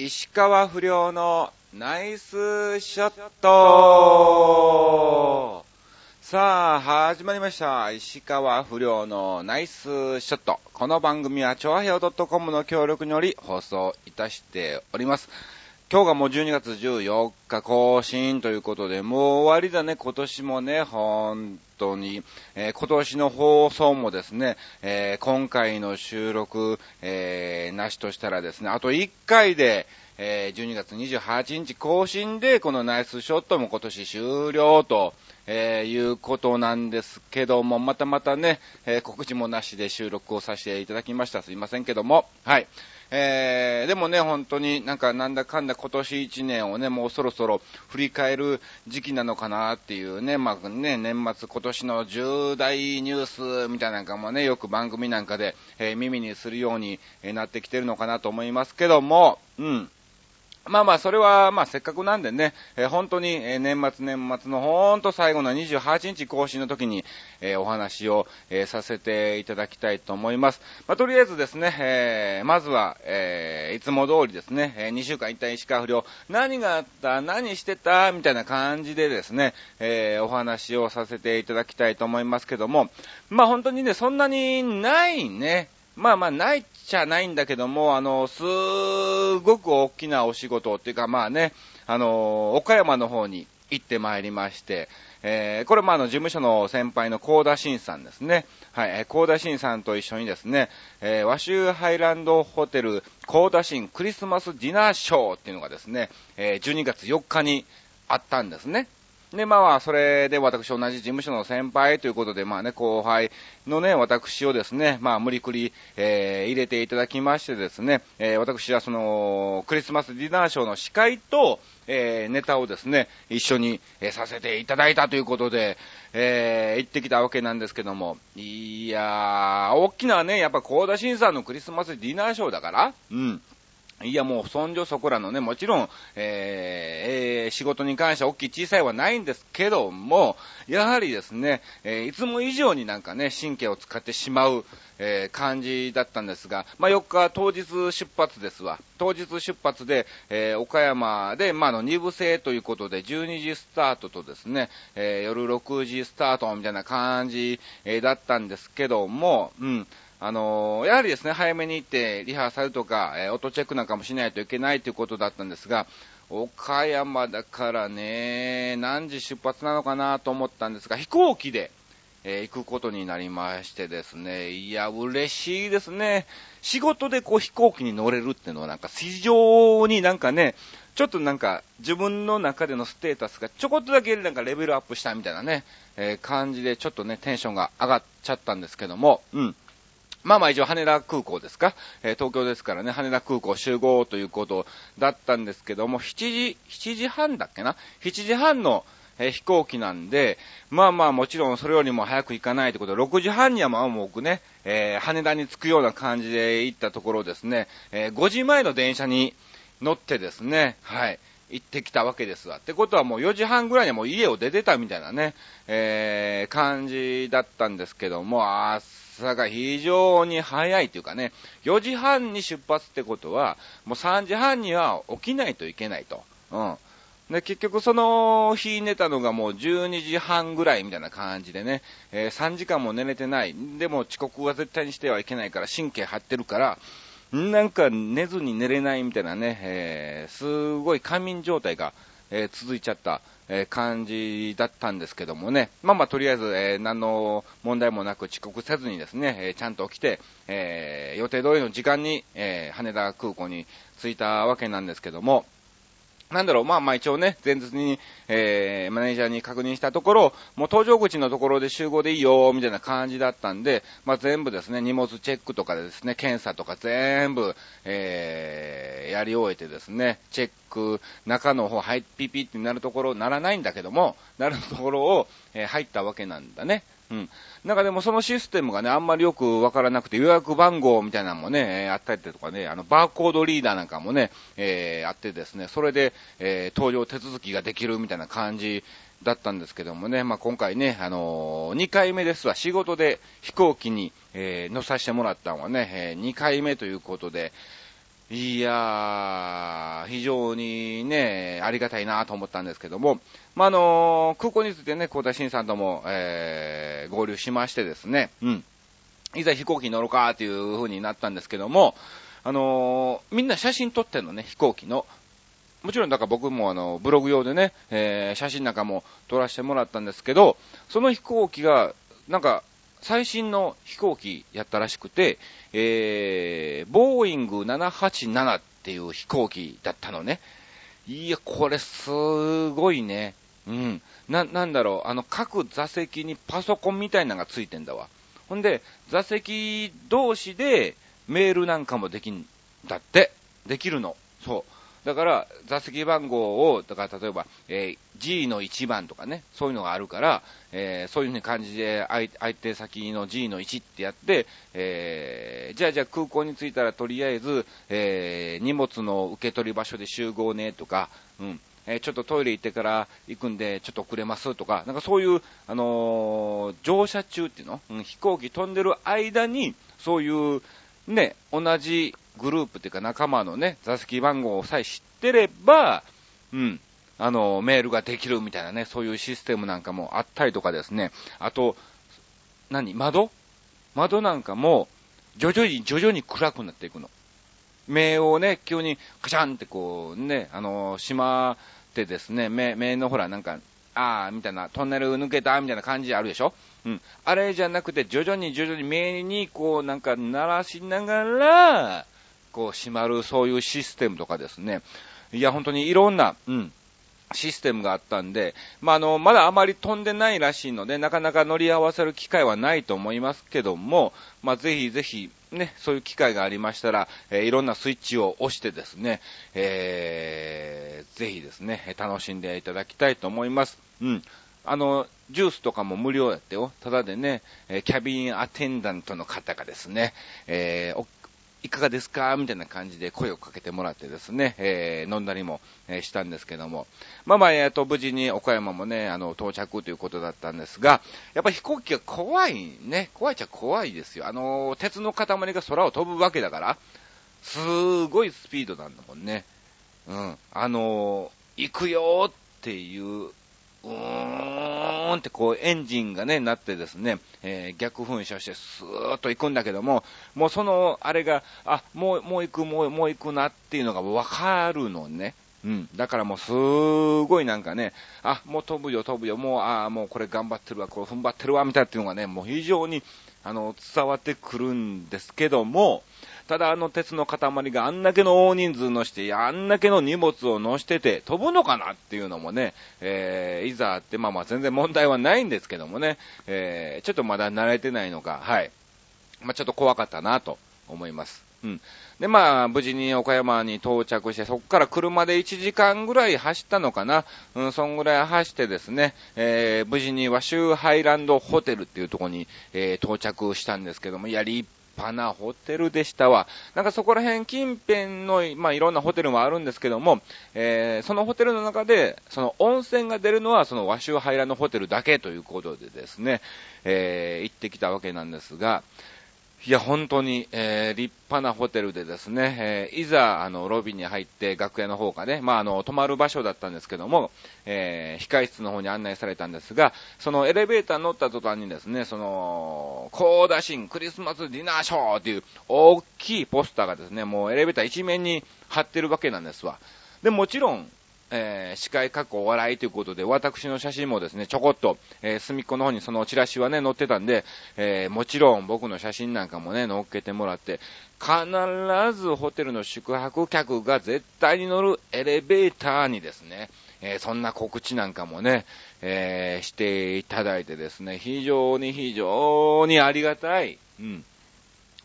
石川不良のナイスショットさあ、始まりました。石川不良のナイスショット。この番組は、超平洋 .com の協力により放送いたしております。今日がもう12月14日更新ということで、もう終わりだね、今年もね、本当に。えー今年の放送もですね、えー今回の収録、えーなしとしたらですね、あと1回で、え12月28日更新で、このナイスショットも今年終了と、えいうことなんですけども、またまたね、え告知もなしで収録をさせていただきました。すいませんけども、はい。えー、でもね、本当になんかなんだかんだ今年1年をね、もうそろそろ振り返る時期なのかなっていうね、まあね、年末今年の重大ニュースみたいなのかもね、よく番組なんかで、えー耳にするようになってきてるのかなと思いますけども、うん。まあまあ、それは、まあ、せっかくなんでね、えー本当に、えー年末年末のほんと最後の28日更新の時に、えーお話を、えさせていただきたいと思います。まあ、とりあえずですね、えまずは、えいつも通りですね、え2週間一旦石川不良、何があった何してたみたいな感じでですね、えお話をさせていただきたいと思いますけども、まあ本当にね、そんなにないね、まあまあ、ないっちゃないんだけども、あの、すごく大きなお仕事っていうか、まあね、あの、岡山の方に行ってまいりまして、えーこれもあの、事務所の先輩の高田新さんですね。はい、高田新さんと一緒にですね、えー和州ハイランドホテル高田新クリスマスディナーショーっていうのがですね、えー12月4日にあったんですね。で、まあ、それで私同じ事務所の先輩ということで、まあね、後輩のね、私をですね、まあ無理くり、えー入れていただきましてですね、えー私はその、クリスマスディナーショーの司会と、えーネタをですね、一緒に、えーさせていただいたということで、えー行ってきたわけなんですけども、いやー、大きなね、やっぱ高田新さんのクリスマスディナーショーだから、うん。いや、もう、そんじょそこらのね、もちろん、えーえー仕事に関しては大きい小さいはないんですけども、やはりですね、えーいつも以上になんかね、神経を使ってしまう、えー感じだったんですが、まあ、4日当日出発ですわ。当日出発で、えー岡山で、まあ、の、2部制ということで、12時スタートとですね、えー夜6時スタートみたいな感じ、えーだったんですけども、うん。あのやはりですね、早めに行って、リハーサルとか、えー音チェックなんかもしないといけないということだったんですが、岡山だからね、何時出発なのかなと思ったんですが、飛行機で、えー行くことになりましてですね、いや、嬉しいですね。仕事でこう飛行機に乗れるっていうのはなんか非常になんかね、ちょっとなんか自分の中でのステータスがちょこっとだけなんかレベルアップしたみたいなね、えー感じでちょっとね、テンションが上がっちゃったんですけども、うん。まあまあ一応羽田空港ですか、えー東京ですからね、羽田空港集合ということだったんですけども、7時、7時半だっけな ?7 時半の、えー飛行機なんで、まあまあもちろんそれよりも早く行かないということで、6時半にはまあもう僕ね、えー羽田に着くような感じで行ったところですね、え5時前の電車に乗ってですね、はい。行ってきたわけですわ。ってことはもう4時半ぐらいにはもう家を出てたみたいなね、えー、感じだったんですけども、朝が非常に早いというかね、4時半に出発ってことは、もう3時半には起きないといけないと。うん。で、結局その日寝たのがもう12時半ぐらいみたいな感じでね、えー3時間も寝れてない。でも遅刻は絶対にしてはいけないから神経張ってるから、なんか寝ずに寝れないみたいなね、えーすごい仮眠状態が、えー続いちゃった、え感じだったんですけどもね。まあまあとりあえず、え何の問題もなく遅刻せずにですね、えちゃんと起きて、え予定通りの時間に、え羽田空港に着いたわけなんですけども、なんだろう、まあまあ一応ね、前日に、えー、マネージャーに確認したところ、もう搭乗口のところで集合でいいよ、みたいな感じだったんで、まあ全部ですね、荷物チェックとかでですね、検査とか全部、えー、やり終えてですね、チェック、中の方、はい、ピピってなるところ、ならないんだけども、なるところを、えー入ったわけなんだね。うん。なんかでもそのシステムがね、あんまりよくわからなくて、予約番号みたいなのもね、えーあったりとかね、あの、バーコードリーダーなんかもね、えーあってですね、それで、えー搭乗手続きができるみたいな感じだったんですけどもね、まあ、今回ね、あのー、2回目ですわ、仕事で飛行機に、えー乗させてもらったのはね、え2回目ということで、いやー、非常にね、ありがたいなと思ったんですけども、まあ、あの空港についてね、高田新さんとも、えー、合流しましてですね、うん。いざ飛行機に乗ろうかっていう風になったんですけども、あのー、みんな写真撮ってんのね、飛行機の。もちろん、だから僕もあの、ブログ用でね、えー、写真なんかも撮らせてもらったんですけど、その飛行機が、なんか、最新の飛行機やったらしくて、えー、ボーイング787っていう飛行機だったのね。いや、これすごいね。うん。な、なんだろう、あの、各座席にパソコンみたいなのがついてんだわ。ほんで、座席同士でメールなんかもできんだって。できるの。そう。だから、座席番号を、だから例えば、えー、G の1番とかね、そういうのがあるから、えー、そういうふうに感じで相、相手先の G の1ってやって、えー、じゃあじゃあ空港に着いたらとりあえず、え、荷物の受け取り場所で集合ねとか、うん。えちょっとトイレ行ってから行くんで、ちょっと遅れますとか、なんかそういう、あのー、乗車中っていうの、うん、飛行機飛んでる間に、そういう、ね、同じグループっていうか仲間のね、座席番号をさえ知ってれば、うん、あの、メールができるみたいなね、そういうシステムなんかもあったりとかですね、あと、何窓？窓なんかも、徐々に徐々に暗くなっていくの。目をね、急にカシャンってこうね、あの、しまってですね、目、目のほらなんか、あーみたいな、トンネル抜けたみたいな感じあるでしょ？うん。あれじゃなくて、徐々に徐々に目にこうなんか鳴らしながら、こう閉まるそういうシステムとかですね。いや、本当にいろんな、うん、システムがあったんで、まあ、あの、まだあまり飛んでないらしいので、なかなか乗り合わせる機会はないと思いますけども、まあ、ぜひぜひ、ね、そういう機会がありましたら、えー、いろんなスイッチを押してですね、えー、ぜひですね、楽しんでいただきたいと思います。うん。あの、ジュースとかも無料やってよ。ただでね、えキャビンアテンダントの方がですね、えー、いかがですか？みたいな感じで声をかけてもらってですね、えー、飲んだりも、えー、したんですけども。まあまあ、えっ、ー、と、無事に岡山もね、あの、到着ということだったんですが、やっぱ飛行機が怖いね。怖いっちゃ怖いですよ。あの、鉄の塊が空を飛ぶわけだから、すーごいスピードなんだもんね。うん。あの、行くよっていううーんってこうエンジンがね、なってですね、えー、逆噴射してスーッと行くんだけども、もうその、あれが、あ、もう、もう行く、もう、もう行くなっていうのがわかるのね。うん。だからもうすごいなんかね、あ、もう飛ぶよ飛ぶよ、もう、ああ、もうこれ頑張ってるわ、こう踏ん張ってるわ、みたいなっていうのがね、もう非常に、あの、伝わってくるんですけども、ただあの鉄の塊があんだけの大人数のして、あんだけの荷物を乗してて飛ぶのかなっていうのもね、えー、いざあって、まあまあ全然問題はないんですけどもね、えー、ちょっとまだ慣れてないのか、はい。まあちょっと怖かったなと思います。うん。で、まあ、無事に岡山に到着して、そこから車で1時間ぐらい走ったのかな。うん、そんぐらい走ってですね、えー、無事に和州ハイランドホテルっていうとこに、えー、到着したんですけども、いや、立派なホテルでしたわ。なんかそこら辺近辺の、まあ、いろんなホテルもあるんですけども、えー、そのホテルの中で、その温泉が出るのはその和州ハイラのホテルだけということでですね、えー、行ってきたわけなんですが、いや、本当に、えー、立派なホテルでですね、えー、いざ、あの、ロビーに入って楽屋の方がね、まあ、あの、泊まる場所だったんですけども、えー、控室の方に案内されたんですが、そのエレベーター乗った途端にですね、その、コーダシンクリスマスディナーショーっていう大きいポスターがですね、もうエレベーター一面に貼ってるわけなんですわ。で、もちろん、えー、司会過去お笑いということで、私の写真もですね、ちょこっと、えー、隅っこの方にそのチラシはね、載ってたんで、えー、もちろん僕の写真なんかもね、載っけてもらって、必ずホテルの宿泊客が絶対に乗るエレベーターにですね、えー、そんな告知なんかもね、えー、していただいてですね、非常に非常にありがたい、うん、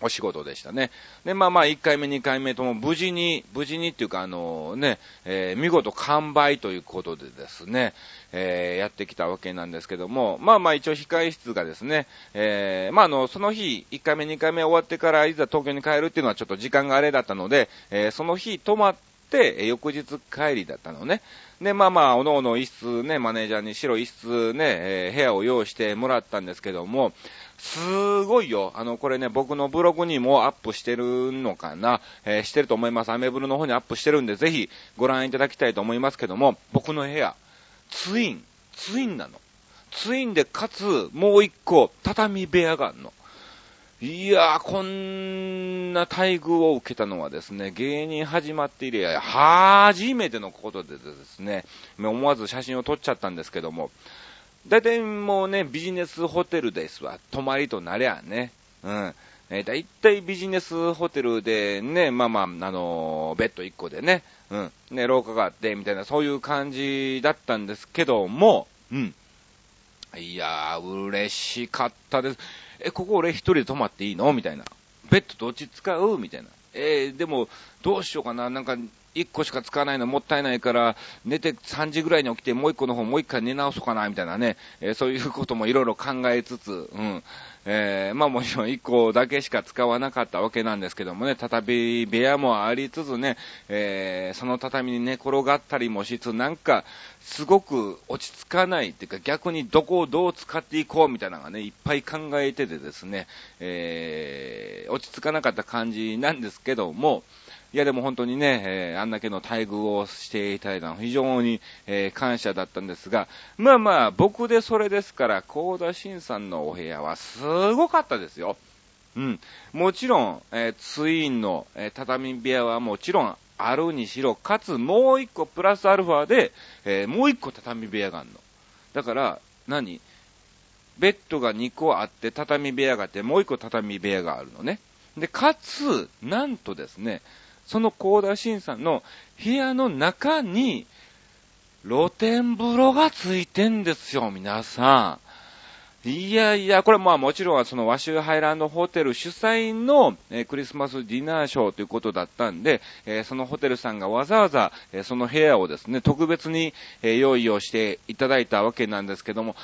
お仕事でしたね。で、まあまあ、1回目、2回目とも無事に、無事にっていうか、あのね、えー、見事完売ということでですね、えー、やってきたわけなんですけども、まあまあ一応控え室がですね、えー、まああの、その日、1回目、2回目終わってからいざ東京に帰るっていうのはちょっと時間があれだったので、え、その日泊まって、翌日帰りだったのね。で、まあまあ、おのおの一室ね、マネージャーに白一室ね、えー、部屋を用意してもらったんですけども、すごいよ。あの、これね、僕のブログにもアップしてるのかな、えー、してると思います。アメブロの方にアップしてるんで、ぜひご覧いただきたいと思いますけども、僕の部屋、ツイン、ツインなの。ツインで、かつ、もう一個、畳部屋があるの。いやー、こんな待遇を受けたのはですね、芸人始まって以来、初めてのことでですね、思わず写真を撮っちゃったんですけども、大体もうね、ビジネスホテルですわ。泊まりとなりゃね。うん。えー、大体ビジネスホテルでね、まあまあ、あのー、ベッド1個でね、うん。ね、廊下があって、みたいな、そういう感じだったんですけども、うん。いやー、嬉しかったです。え、ここ俺一人で泊まっていいの？みたいな。ベッドどっち使う？みたいな。えー、でも、どうしようかな。なんか、1個しか使わないのもったいないから、寝て3時ぐらいに起きてもう1個の方もう1回寝直そうかな、みたいなね、えー、そういうこともいろいろ考えつつ、うん。えー、まあもちろん1個だけしか使わなかったわけなんですけどもね、畳部屋もありつつね、えー、その畳に寝転がったりもしつつ、なんか、すごく落ち着かないっていうか、逆にどこをどう使っていこうみたいなのがね、いっぱい考えててですね、えー、落ち着かなかった感じなんですけども、いやでも本当にね、えー、あんだけの待遇をしていただいたの非常に、えー、感謝だったんですが、まあまあ、僕でそれですから、高田新さんのお部屋はすごかったですよ。うん。もちろん、えー、ツインの、え畳部屋はもちろんあるにしろ、かつもう一個プラスアルファで、えもう一個畳部屋があるの。だから、何？ベッドが2個あって、畳部屋があって、もう一個畳部屋があるのね。で、かつ、なんとですね、その高田新さんの部屋の中に、露天風呂がついてんですよ、皆さん。いやいや、これまあもちろんその和州ハイランドホテル主催の、クリスマスディナーショーということだったんで、そのホテルさんがわざわざ、その部屋をですね、特別に、用意をしていただいたわけなんですけども、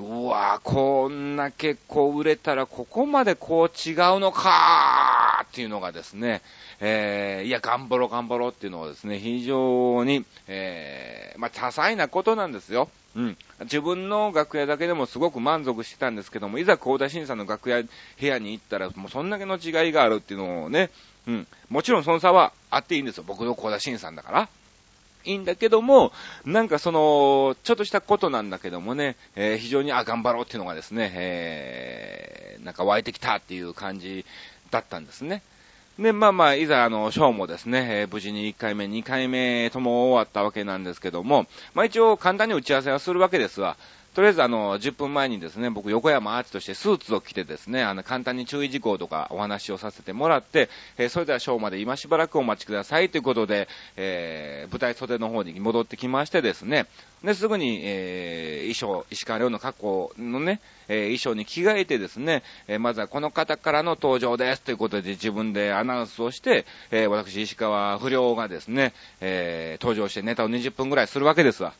うわこんな結構売れたらここまでこう違うのかーっていうのがですね、えー、いや、頑張ろう頑張ろうっていうのはですね、非常に、えー、まあ、多彩なことなんですよ。うん。自分の楽屋だけでもすごく満足してたんですけども、いざ高田新さんの楽屋、部屋に行ったら、もうそんだけの違いがあるっていうのをね、うん。もちろんその差はあっていいんですよ。僕の高田新さんだから。いいんだけども、なんかその、ちょっとしたことなんだけどもね、えー、非常に、あ、頑張ろうっていうのがですね、えー、なんか湧いてきたっていう感じだったんですね。で、まあまあ、いざ、あの、ショーもですね、えー、無事に1回目、2回目とも終わったわけなんですけども、まあ一応簡単に打ち合わせはするわけですわ。とりあえずあの、10分前にですね、僕横山アーチとしてスーツを着てですね、あの、簡単に注意事項とかお話をさせてもらって、えー、それではショーまで今しばらくお待ちくださいということで、えー、舞台袖の方に戻ってきましてですね、で、すぐに、えー、衣装、石川亮の格好のね、え、衣装に着替えてですね、え、まずはこの方からの登場ですということで自分でアナウンスをして、え、私石川不良がですね、え、登場してネタを20分ぐらいするわけですわ。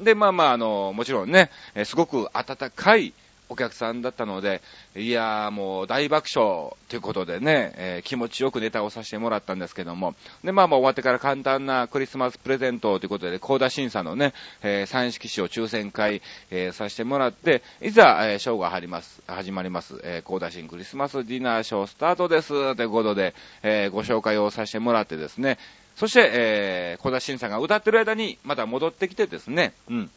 で、まあまあ、あの、もちろんね、えすごく温かいお客さんだったので、いやーもう大爆笑ということでね、えー、気持ちよくネタをさせてもらったんですけども、で、まあまあ終わってから簡単なクリスマスプレゼントということで、高田審査のね、えー、三式賞抽選会、えー、させてもらって、いざ、えー、ショーが始まります、始まります、えー、高田新クリスマスディナーショースタートです、ということで、えー、ご紹介をさせてもらってですね、そして、えー、小田慎さんが歌ってる間に、また戻ってきてですね、うん。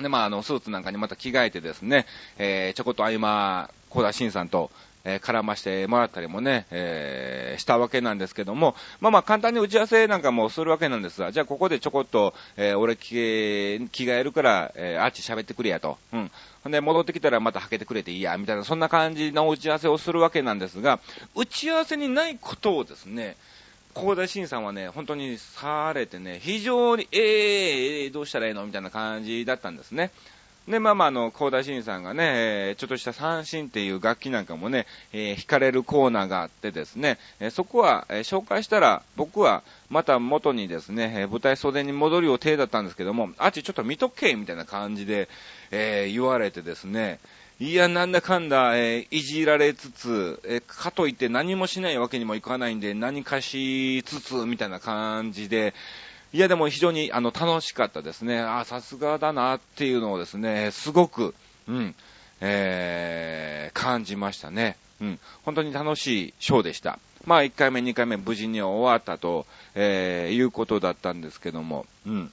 で、まあ、あの、スーツなんかにまた着替えてですね、えー、ちょこっと合間、小田慎さんと、えー、絡ましてもらったりもね、えー、したわけなんですけども、まあまあ簡単に打ち合わせなんかもするわけなんですが、じゃあここでちょこっと、えー、俺着替えるから、えー、あっち喋ってくれやと。うん。で、戻ってきたらまたはけてくれていいや、みたいな、そんな感じの打ち合わせをするわけなんですが、打ち合わせにないことをですね、高田新さんはね、本当にされてね、非常に、えー、えー、どうしたらいいのみたいな感じだったんですね。で、まあまあ、あの、高田新さんがね、ちょっとした三振っていう楽器なんかもね、えー、弾かれるコーナーがあってですね、え、そこは、え、紹介したら、僕は、また元にですね、え、舞台袖に戻る予定だったんですけども、あっちちょっと見とけみたいな感じで、えー、言われてですね、いや、なんだかんだ、えー、いじられつつ、えー、かといって何もしないわけにもいかないんで、何かしつつ、みたいな感じで、いや、でも非常に、あの、楽しかったですね。あ、さすがだなっていうのをですね、すごく、うん、えー、感じましたね。うん、本当に楽しいショーでした。まあ、1回目、2回目無事に終わったと、え、いうことだったんですけども、うん。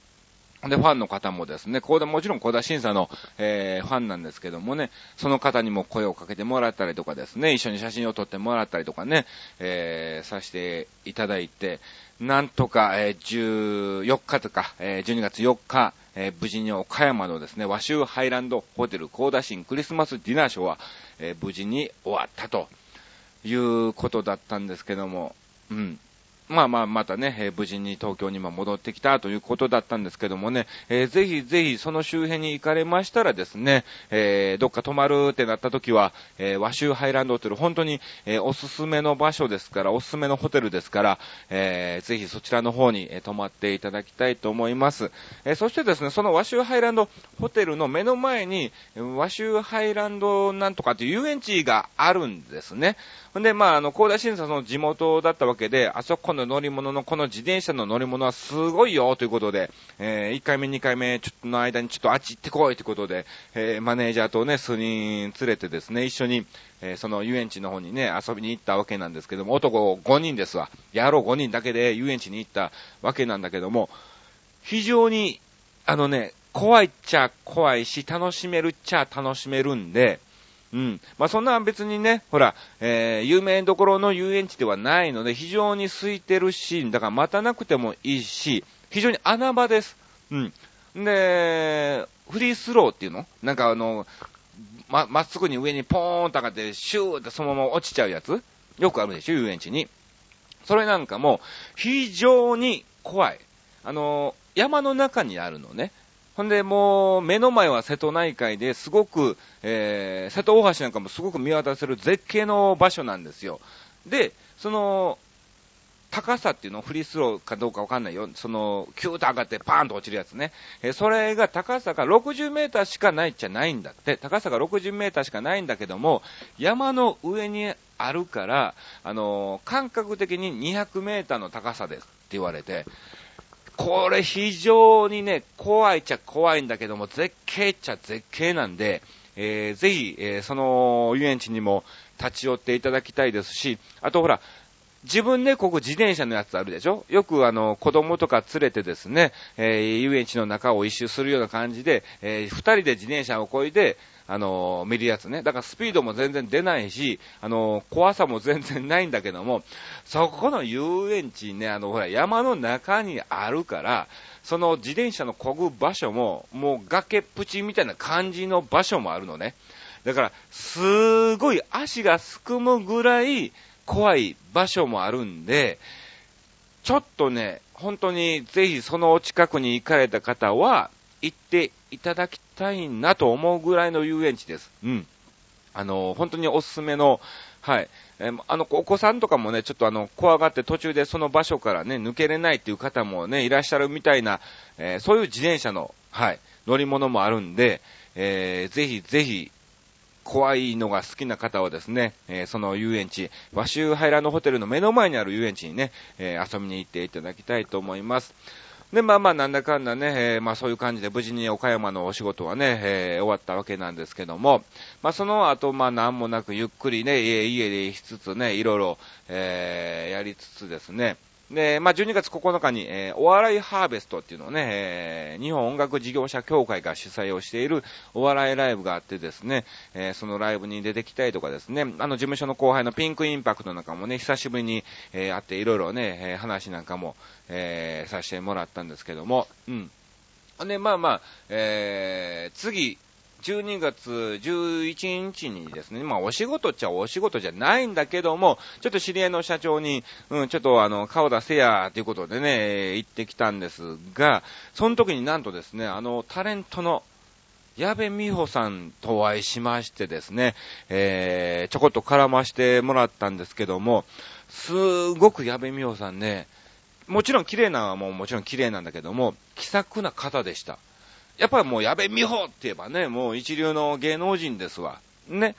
で、ファンの方もですね、ここでもちろん小田審査の、えー、ファンなんですけどもね、その方にも声をかけてもらったりとかですね、一緒に写真を撮ってもらったりとかね、えー、させていただいて、なんとか、えー、14日とか、えー、12月4日、えー、無事に岡山のですね、和州ハイランドホテル高田新クリスマスディナーショーは、えー、無事に終わったということだったんですけども、うん。まあまあ、またね、えー、無事に東京にも戻ってきたということだったんですけどもね、えー、ぜひぜひその周辺に行かれましたらですね、えー、どっか泊まるってなった時は、え和州ハイランドホテル、本当に、えおすすめの場所ですから、おすすめのホテルですから、えぜひそちらの方に、え泊まっていただきたいと思います。えそしてですね、その和州ハイランドホテルの目の前に、和州ハイランドなんとかという遊園地があるんですね。んで、まあ、あの、高田審査の地元だったわけで、あそこの乗り物の、この自転車の乗り物はすごいよということで、えー、1回目、2回目、ちょっとの間にちょっとあっち行ってこいということで、えー、マネージャーとね、数人連れてですね、一緒に、えー、その遊園地の方にね、遊びに行ったわけなんですけども、男5人ですわ。野郎5人だけで遊園地に行ったわけなんだけども、非常に、あのね、怖いっちゃ怖いし、楽しめるっちゃ楽しめるんで、うん。まあ、そんな別にね、ほら、えー、有名どころの遊園地ではないので、非常に空いてるし、だから待たなくてもいいし、非常に穴場です。うん。で、フリースローっていうの？なんかあの、ま、まっすぐに上にポーンと上がって、シューってそのまま落ちちゃうやつ？よくあるでしょ、遊園地に。それなんかも、非常に怖い。あの、山の中にあるのね。ほんで、もう、目の前は瀬戸内海ですごく、えー、瀬戸大橋なんかもすごく見渡せる絶景の場所なんですよ。で、その、高さっていうの、フリースローかどうかわかんないよ。その、キューッと上がってパーンと落ちるやつね。えー、それが高さが60メーターしかないっちゃないんだって。高さが60メーターしかないんだけども、山の上にあるから、あのー、感覚的に200メーターの高さですって言われて、これ非常にね、怖いっちゃ怖いんだけども、絶景っちゃ絶景なんで、えー、ぜひ、えー、その遊園地にも立ち寄っていただきたいですし、あとほら、自分でここ自転車のやつあるでしょ？よくあの、子供とか連れてですね、えー、遊園地の中を一周するような感じで、えー、二人で自転車をこいで、あの見るやつね。だからスピードも全然出ないし、あの怖さも全然ないんだけども、そこの遊園地ね、あの、ほら、山の中にあるから、その自転車の漕ぐ場所も、もう崖っぷちみたいな感じの場所もあるのね。だから、すごい足がすくむぐらい怖い場所もあるんで、ちょっとね、本当にぜひその近くに行かれた方は、行っていただきたいなと思うぐらいの遊園地です。うん。あの、本当におすすめの、はい。えー、あの、お子さんとかもね、ちょっとあの、怖がって途中でその場所からね、抜けれないっていう方もね、いらっしゃるみたいな、えー、そういう自転車の、はい、乗り物もあるんで、えー、ぜひぜひ、怖いのが好きな方はですね、えー、その遊園地、和州ハイランドホテルの目の前にある遊園地にね、えー、遊びに行っていただきたいと思います。で、まあまあ、なんだかんだね、えー、まあそういう感じで無事に岡山のお仕事はね、えー、終わったわけなんですけども、まあその後、まあなんもなくゆっくりね、家家でしつつね、いろいろ、えー、やりつつですね、で、まあ、12月9日に、えー、お笑いハーベストっていうのをね、えー、日本音楽事業者協会が主催をしているお笑いライブがあってですね、えー、そのライブに出てきたいとかですね、あの事務所の後輩のピンクインパクトなんかもね、久しぶりに、えー、会っていろいろね、えー、話なんかも、えー、させてもらったんですけども、うん。で、まあまあ、えー、次、12月11日にですね、まあお仕事っちゃお仕事じゃないんだけども、ちょっと知り合いの社長に、うん、ちょっとあの、顔出せや、ということでね、行ってきたんですが、その時になんとですね、あの、タレントの、矢部美穂さんとお会いしましてですね、えー、ちょこっと絡ましてもらったんですけども、すごく矢部美穂さんね、もちろん綺麗なのはもうもちろん綺麗なんだけども、気さくな方でした。やっぱりもう矢部美穂って言えばね、もう一流の芸能人ですわ。ね。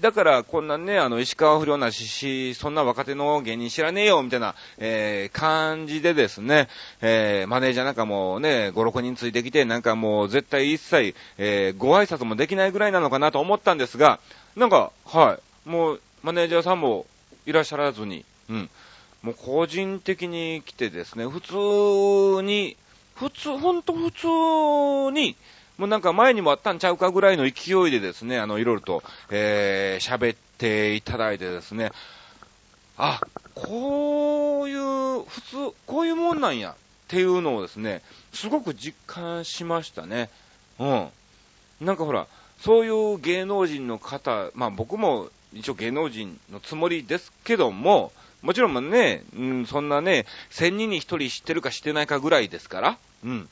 だから、こんなね、あの、石川不良なしし、そんな若手の芸人知らねえよ、みたいな、えー、感じでですね、えー、マネージャーなんかもね、5、6人ついてきて、なんかもう絶対一切、えー、ご挨拶もできないぐらいなのかなと思ったんですが、なんか、はい、もう、マネージャーさんもいらっしゃらずに、うん。もう個人的に来てですね、普通に、普通、ほんと普通に、もうなんか前にもあったんちゃうかぐらいの勢いでですね、あの、いろいろと、えー、喋っていただいてですね、あ、こういう、普通、こういうもんなんやっていうのをですね、すごく実感しましたね。うん。なんかほら、そういう芸能人の方、まあ僕も一応芸能人のつもりですけども、もちろんね、うん、そんなね、千人に一人知ってるか知ってないかぐらいですから、うん。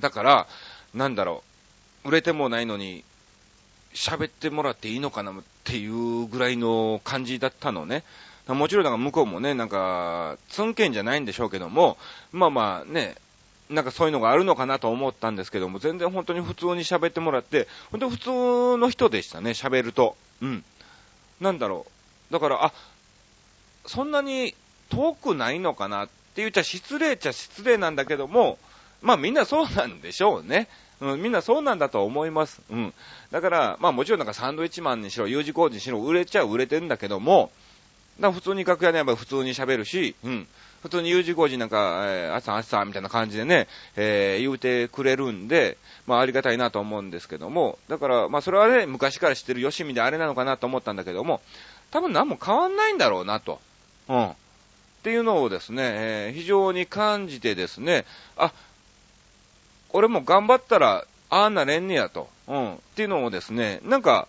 だから、なんだろう、売れてもないのに、喋ってもらっていいのかなっていうぐらいの感じだったのね。もちろんなんか向こうもね、なんか、つんけんじゃないんでしょうけども、まあまあね、なんかそういうのがあるのかなと思ったんですけども、全然本当に普通に喋ってもらって、本当普通の人でしたね、喋ると。うん。なんだろう。だから、あ、そんなに遠くないのかなって言っちゃ失礼っちゃ失礼なんだけども、まあみんなそうなんでしょうね。うん、みんなそうなんだと思います。うん。だから、まあもちろんなんかサンドイッチマンにしろ、U 字工事にしろ、売れちゃ売れてんだけども、だ普通に楽屋でやっぱ普通に喋るし、うん。普通に U 字工事なんか、えー、あっさんあっさんみたいな感じでね、えー、言うてくれるんで、まあありがたいなと思うんですけども、だから、まあそれはね、昔から知ってるよしみであれなのかなと思ったんだけども、多分何も変わんないんだろうなと。うん。っていうのをですね、えー非常に感じてですね、あ、俺も頑張ったら、ああなれんねやと。うん。っていうのをですね、なんか、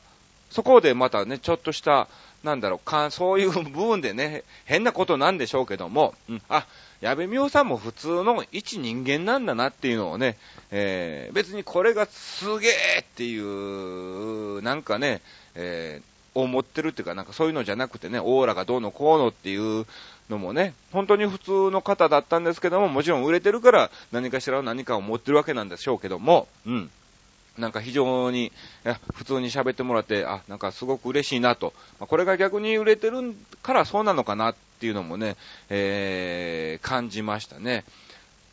そこでまたね、ちょっとした、なんだろう、かそういう部分でね、変なことなんでしょうけども、うん、あ、矢部美穂さんも普通の一人間なんだなっていうのをね、えー別にこれがすげえっていう、なんかね、えー思ってるっていうか、なんかそういうのじゃなくてね、オーラがどうのこうのっていうのもね、本当に普通の方だったんですけども、もちろん売れてるから何かしら何かを持ってるわけなんでしょうけども、うん。なんか非常に、普通に喋ってもらって、あ、なんかすごく嬉しいなと。まこれが逆に売れてるからそうなのかなっていうのもね、えー、感じましたね。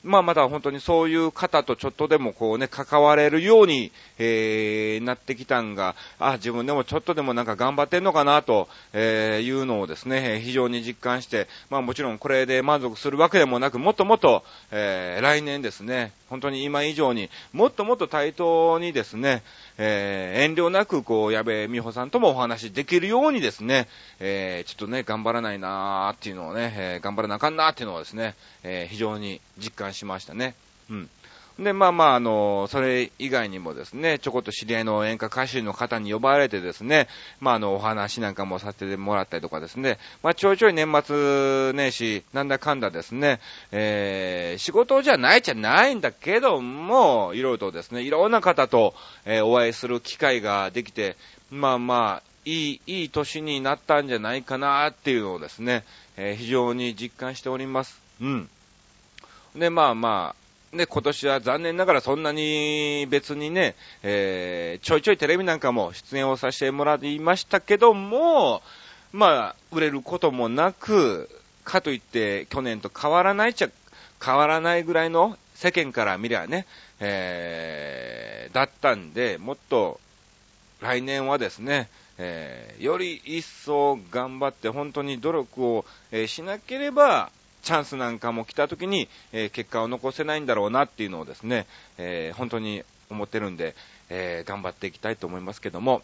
まあまた本当にそういう方とちょっとでもこうね、関われるように、えー、なってきたんが、あ、自分でもちょっとでもなんか頑張ってんのかなと、え、いうのをですね、非常に実感して、まあもちろんこれで満足するわけでもなく、もっともっと、えー、来年ですね、本当に今以上に、もっともっと対等にですね、えー、遠慮なくこう、矢部美穂さんともお話できるようにですね、えー、ちょっとね、頑張らないなーっていうのをね、えー頑張らなあかんなーっていうのをですね、えー非常に実感しましたね。うん。で、まあまあ、あの、それ以外にもですね、ちょこっと知り合いの演歌歌手の方に呼ばれてですね、まああの、お話なんかもさせてもらったりとかですね、まあちょいちょい年末年始、なんだかんだですね、えー、仕事じゃないじゃないんだけども、いろいろとですね、いろんな方と、えーお会いする機会ができて、まあまあ、いい、いい年になったんじゃないかなっていうのをですね、えー非常に実感しております。うん。で、まあまあ、ね、今年は残念ながらそんなに別にね、えーちょいちょいテレビなんかも出演をさせてもらいましたけども、まあ、売れることもなく、かといって去年と変わらないちゃ変わらないぐらいの世間から見りゃね、えーだったんで、もっと来年はですね、えーより一層頑張って本当に努力を、えーしなければ、チャンスなんかも来た時に、えー結果を残せないんだろうなっていうのをですね、えー本当に思ってるんで、えー頑張っていきたいと思いますけども、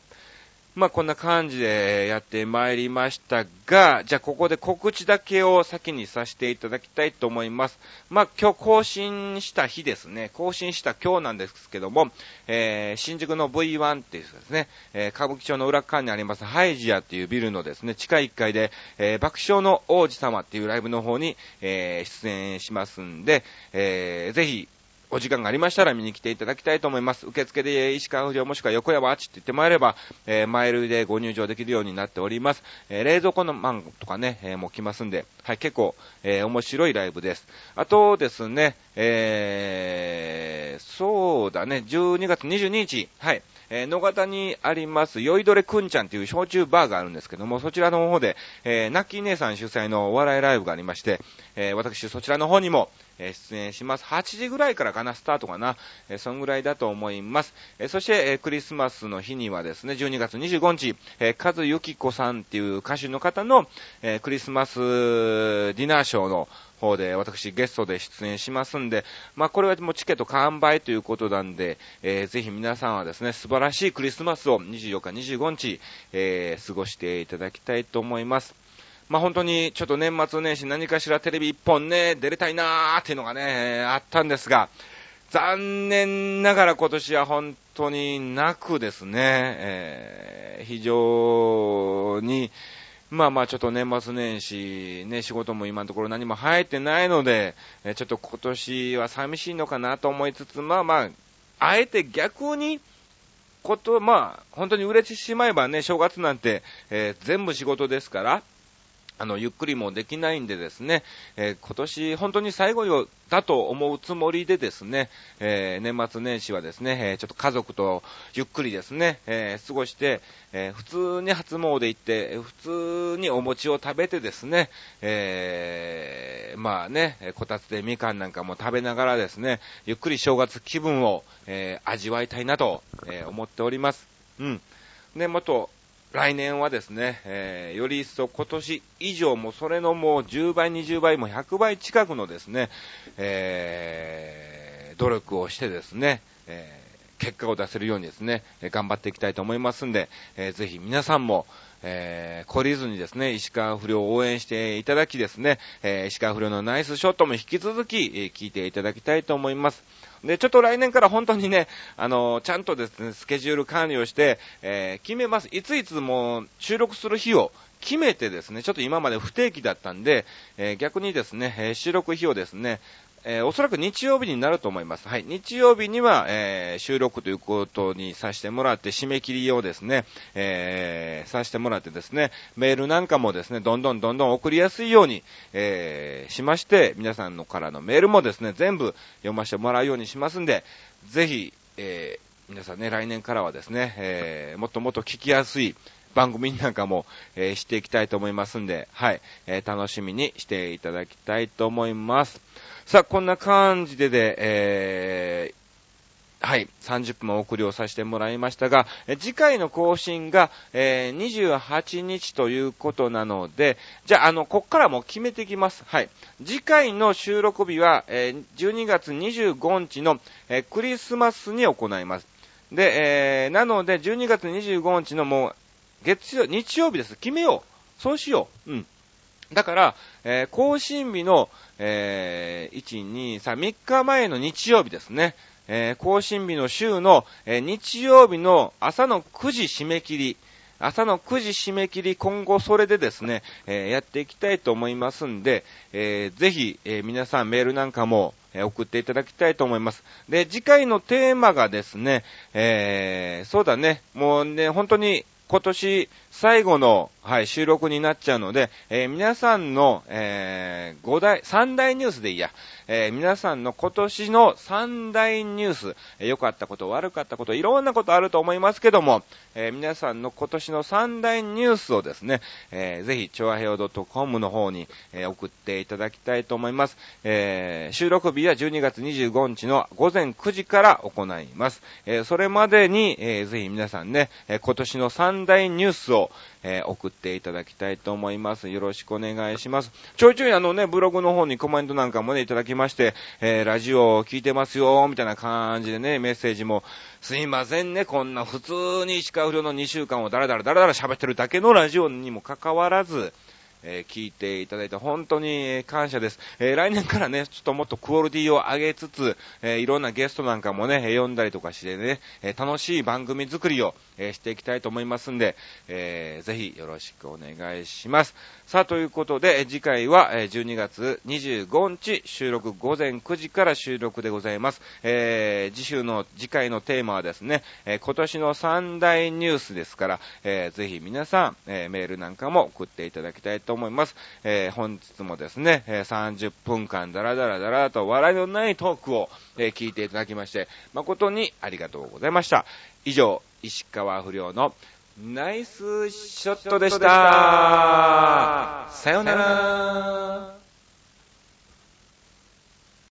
まあこんな感じでやってまいりましたが、じゃあここで告知だけを先にさせていただきたいと思います。まあ今日更新した日ですね、更新した今日なんですけども、えー新宿の V1 っていうですね、えー歌舞伎町の裏側にありますハイジアっていうビルのですね、地下1階で、えー爆笑の王子様っていうライブの方に、えー出演しますんで、えーぜひ、お時間がありましたら見に来ていただきたいと思います。受付で石川不良もしくは横山あっちって言ってもらえれば、えーマイルでご入場できるようになっております。えー冷蔵庫のマンゴーとかね、えーもう来ますんで、はい、結構、えー面白いライブです。あとですね、えーそうだね、12月22日、はい、えー、野方にあります、酔いどれくんちゃんっていう焼酎バーがあるんですけども、そちらの方で、えー、ナッキー姉さん主催のお笑いライブがありまして、えー、私そちらの方にも、え出演します。8時ぐらいからかな、スタートかな。えそんぐらいだと思います。えそして、えクリスマスの日にはですね、12月25日、えカズユキコさんっていう歌手の方の、えクリスマスディナーショーの方で私ゲストで出演しますんで、まあこれはもうチケット完売ということなんで、えー、ぜひ皆さんはですね、素晴らしいクリスマスを24日25日、えー、過ごしていただきたいと思います。まあ、本当にちょっと年末年始何かしらテレビ一本ね、出れたいなーっていうのがね、あったんですが、残念ながら今年は本当になくですね、えー、非常に、まあまあちょっと年末年始、ね、仕事も今のところ何も入ってないので、えちょっと今年は寂しいのかなと思いつつ、まあまあ、あえて逆に、こと、まあ、本当に売れてしまえばね、正月なんて、えー、全部仕事ですから、あの、ゆっくりもできないんでですね、えー、今年本当に最後だと思うつもりでですね、えー、年末年始はですね、えー、ちょっと家族とゆっくりですね、え過ごして、え普通に初詣行って、普通にお餅を食べてですね、えまあね、こたつでみかんなんかも食べながらですね、ゆっくり正月気分を、え味わいたいなと、え思っております。うん。で、もっと、来年はですね、えー、より一層今年以上もそれのもう10倍、20倍も100倍近くのですね、えー、努力をしてですね、えー、結果を出せるようにですね、頑張っていきたいと思いますんで、えー、ぜひ皆さんも、えー、懲りずにですね、石川不良を応援していただきですね、えー、石川不良のナイスショットも引き続き、えー、聞いていただきたいと思います。で、ちょっと来年から本当にね、あの、ちゃんとですね、スケジュール管理をして、えー、決めます。いついつも収録する日を決めてですね、ちょっと今まで不定期だったんで、えー、逆にですね、え、収録日をですね、えー、おそらく日曜日になると思います。はい。日曜日には、えー、収録ということにさせてもらって、締め切りをですね、えー、させてもらってですね、メールなんかもですね、どんどんどんどん送りやすいように、え、しまして、皆さんのからのメールもですね、全部読ませてもらうようにしますんで、ぜひ、え、皆さんね、来年からはですね、え、もっともっと聞きやすい、番組なんかも、え、していきたいと思いますんで、はい、え、楽しみにしていただきたいと思います。さあ、こんな感じでで、えー、はい、30分お送りをさせてもらいましたが、次回の更新が、えー、28日ということなので、じゃあ、あの、こっからもう決めていきます。はい。次回の収録日は、えー、12月25日の、えー、クリスマスに行います。で、えー、なので、12月25日のもう、月曜、日曜日です。決めよう。そうしよう。うん。だから、えー、更新日の、えー、1、2、3、3日前の日曜日ですね。えー、更新日の週の、えー、日曜日の朝の9時締め切り。朝の9時締め切り、今後それでですね、えー、やっていきたいと思いますんで、えー、ぜひ、えー、皆さんメールなんかも、え送っていただきたいと思います。で、次回のテーマがですね、えそうだね、もうね、本当に今年最後の、はい、収録になっちゃうので、えー、皆さんの、えー、5大、3大ニュースでいいや、えー、皆さんの今年の3大ニュース、え良かったこと、悪かったこと、いろんなことあると思いますけども、え皆さんの今年の3大ニュースをですね、えぜひ、ちょあへお .com の方に、え送っていただきたいと思います。え収録日は12月25日の午前9時から行います。えそれまでに、えぜひ皆さんね、え今年の3大ニュースを、えー、送っていただきたいと思います。よろしくお願いします。ちょいちょいあのね、ブログの方にコメントなんかもね、いただきまして、えー、ラジオを聞いてますよ、みたいな感じでね、メッセージも、すいませんね、こんな普通に石川不良の2週間をダラダラダラダラ喋ってるだけのラジオにもかかわらず、えー、聞いていただいて本当に感謝です。えー、来年からね、ちょっともっとクオリティを上げつつ、えー、いろんなゲストなんかもね、読んだりとかしてね、え楽しい番組作りを、えしていきたいと思いますんで、えぜひよろしくお願いします。さあ、ということで、次回は12月25日収録午前9時から収録でございます。え次週の次回のテーマはですね、え今年の三大ニュースですから、えぜひ皆さん、えメールなんかも送っていただきたいとと思います。えー、本日もですね、えー、30分間ダラダラダラと笑いのないトークを、えー、聞いていただきまして、誠にありがとうございました。以上、石川不良のナイスショットでした。さよなら。